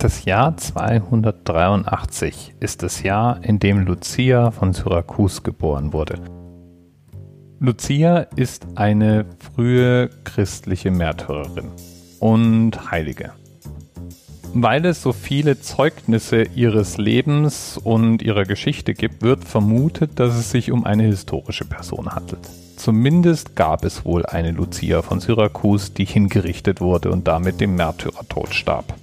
Das Jahr 283 ist das Jahr, in dem Lucia von Syrakus geboren wurde. Lucia ist eine frühe christliche Märtyrerin und Heilige. Weil es so viele Zeugnisse ihres Lebens und ihrer Geschichte gibt, wird vermutet, dass es sich um eine historische Person handelt. Zumindest gab es wohl eine Lucia von Syrakus, die hingerichtet wurde und damit dem Märtyrertod starb.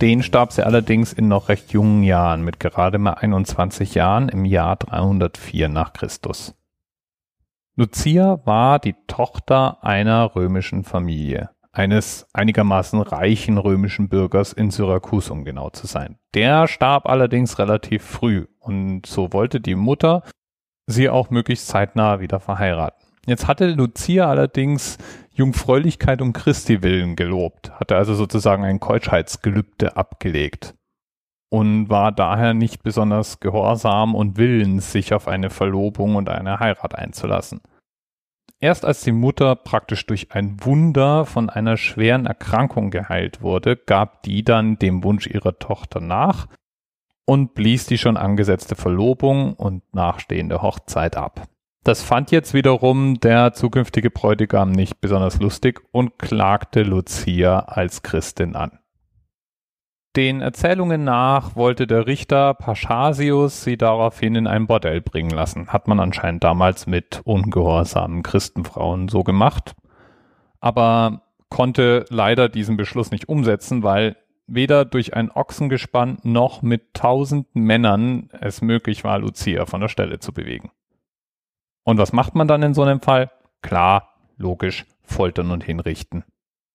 Den starb sie allerdings in noch recht jungen Jahren, mit gerade mal 21 Jahren im Jahr 304 nach Christus. Lucia war die Tochter einer römischen Familie, eines einigermaßen reichen römischen Bürgers in Syrakus, um genau zu sein. Der starb allerdings relativ früh und so wollte die Mutter sie auch möglichst zeitnah wieder verheiraten. Jetzt hatte Lucia allerdings Jungfräulichkeit um Christi willen gelobt, hatte also sozusagen ein Keuschheitsgelübde abgelegt und war daher nicht besonders gehorsam und willens, sich auf eine Verlobung und eine Heirat einzulassen. Erst als die Mutter praktisch durch ein Wunder von einer schweren Erkrankung geheilt wurde, gab die dann dem Wunsch ihrer Tochter nach und blies die schon angesetzte Verlobung und nachstehende Hochzeit ab. Das fand jetzt wiederum der zukünftige Bräutigam nicht besonders lustig und klagte Lucia als Christin an. Den Erzählungen nach wollte der Richter Paschasius sie daraufhin in ein Bordell bringen lassen. Hat man anscheinend damals mit ungehorsamen Christenfrauen so gemacht. Aber konnte leider diesen Beschluss nicht umsetzen, weil weder durch ein Ochsengespann noch mit tausend Männern es möglich war, Lucia von der Stelle zu bewegen. Und was macht man dann in so einem Fall? Klar, logisch, foltern und hinrichten.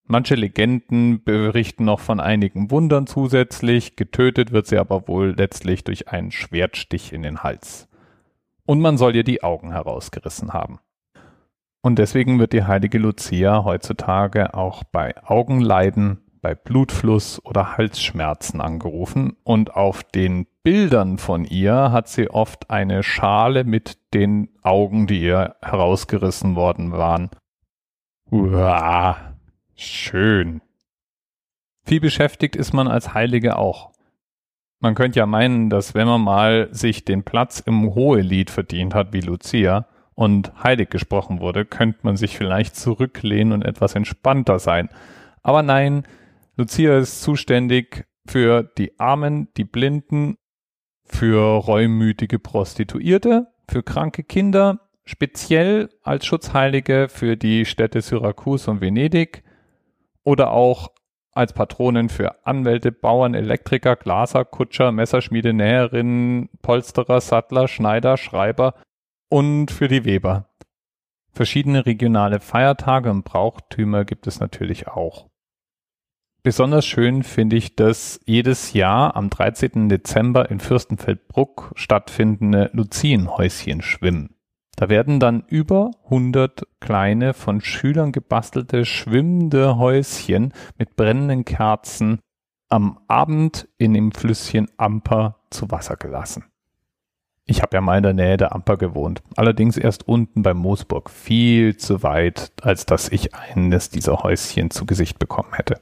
Manche Legenden berichten noch von einigen Wundern zusätzlich, getötet wird sie aber wohl letztlich durch einen Schwertstich in den Hals. Und man soll ihr die Augen herausgerissen haben. Und deswegen wird die heilige Lucia heutzutage auch bei Augenleiden bei Blutfluss oder Halsschmerzen angerufen und auf den Bildern von ihr hat sie oft eine Schale mit den Augen, die ihr herausgerissen worden waren. Uah, schön. Wie beschäftigt ist man als Heilige auch. Man könnte ja meinen, dass wenn man mal sich den Platz im Hohelied verdient hat wie Lucia und heilig gesprochen wurde, könnte man sich vielleicht zurücklehnen und etwas entspannter sein. Aber nein, Lucia ist zuständig für die Armen, die Blinden, für reumütige Prostituierte, für kranke Kinder, speziell als Schutzheilige für die Städte Syrakus und Venedig oder auch als Patronin für Anwälte, Bauern, Elektriker, Glaser, Kutscher, Messerschmiede, Näherinnen, Polsterer, Sattler, Schneider, Schreiber und für die Weber. Verschiedene regionale Feiertage und Brauchtümer gibt es natürlich auch. Besonders schön finde ich das jedes Jahr am 13. Dezember in Fürstenfeldbruck stattfindende Luzienhäuschen schwimmen. Da werden dann über 100 kleine von Schülern gebastelte schwimmende Häuschen mit brennenden Kerzen am Abend in dem Flüsschen Amper zu Wasser gelassen. Ich habe ja mal in der Nähe der Amper gewohnt, allerdings erst unten bei Moosburg, viel zu weit, als dass ich eines dieser Häuschen zu Gesicht bekommen hätte.